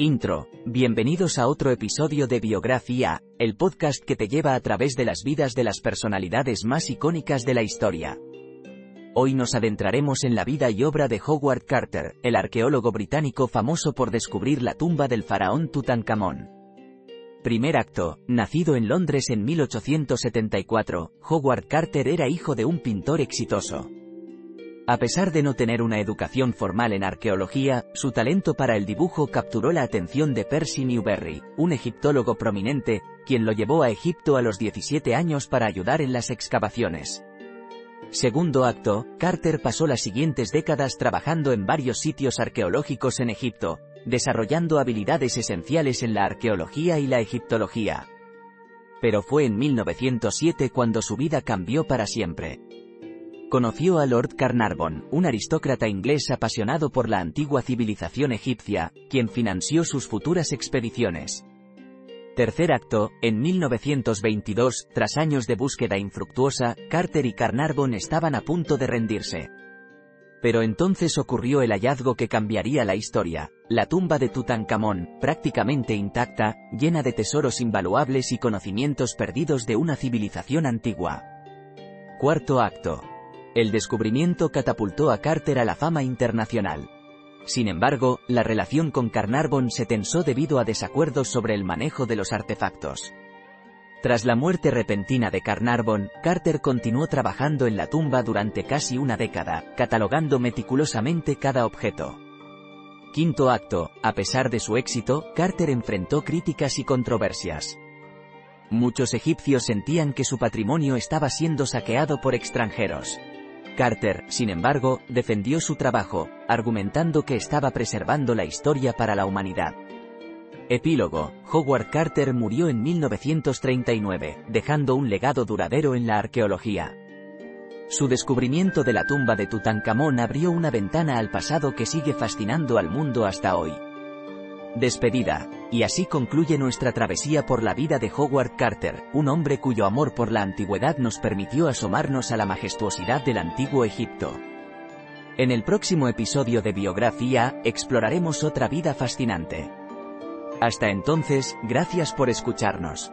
Intro. Bienvenidos a otro episodio de Biografía, el podcast que te lleva a través de las vidas de las personalidades más icónicas de la historia. Hoy nos adentraremos en la vida y obra de Howard Carter, el arqueólogo británico famoso por descubrir la tumba del faraón Tutankamón. Primer acto, nacido en Londres en 1874, Howard Carter era hijo de un pintor exitoso. A pesar de no tener una educación formal en arqueología, su talento para el dibujo capturó la atención de Percy Newberry, un egiptólogo prominente, quien lo llevó a Egipto a los 17 años para ayudar en las excavaciones. Segundo acto, Carter pasó las siguientes décadas trabajando en varios sitios arqueológicos en Egipto, desarrollando habilidades esenciales en la arqueología y la egiptología. Pero fue en 1907 cuando su vida cambió para siempre. Conoció a Lord Carnarvon, un aristócrata inglés apasionado por la antigua civilización egipcia, quien financió sus futuras expediciones. Tercer acto, en 1922, tras años de búsqueda infructuosa, Carter y Carnarvon estaban a punto de rendirse. Pero entonces ocurrió el hallazgo que cambiaría la historia, la tumba de Tutankamón, prácticamente intacta, llena de tesoros invaluables y conocimientos perdidos de una civilización antigua. Cuarto acto. El descubrimiento catapultó a Carter a la fama internacional. Sin embargo, la relación con Carnarvon se tensó debido a desacuerdos sobre el manejo de los artefactos. Tras la muerte repentina de Carnarvon, Carter continuó trabajando en la tumba durante casi una década, catalogando meticulosamente cada objeto. Quinto acto, a pesar de su éxito, Carter enfrentó críticas y controversias. Muchos egipcios sentían que su patrimonio estaba siendo saqueado por extranjeros. Carter, sin embargo, defendió su trabajo, argumentando que estaba preservando la historia para la humanidad. Epílogo, Howard Carter murió en 1939, dejando un legado duradero en la arqueología. Su descubrimiento de la tumba de Tutankamón abrió una ventana al pasado que sigue fascinando al mundo hasta hoy. Despedida. Y así concluye nuestra travesía por la vida de Howard Carter, un hombre cuyo amor por la antigüedad nos permitió asomarnos a la majestuosidad del antiguo Egipto. En el próximo episodio de Biografía, exploraremos otra vida fascinante. Hasta entonces, gracias por escucharnos.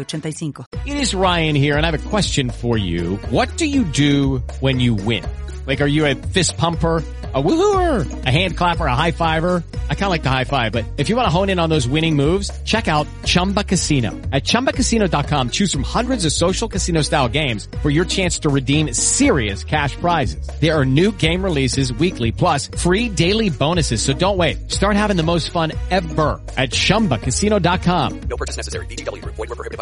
8985. It is Ryan here, and I have a question for you. What do you do when you win? Like, are you a fist pumper? A woohooer, a hand clapper, a high fiver. I kind of like the high five, but if you want to hone in on those winning moves, check out Chumba Casino. At ChumbaCasino.com, choose from hundreds of social casino style games for your chance to redeem serious cash prizes. There are new game releases weekly, plus free daily bonuses. So don't wait. Start having the most fun ever at ChumbaCasino.com. No purchase necessary. VGW Group. Void were prohibited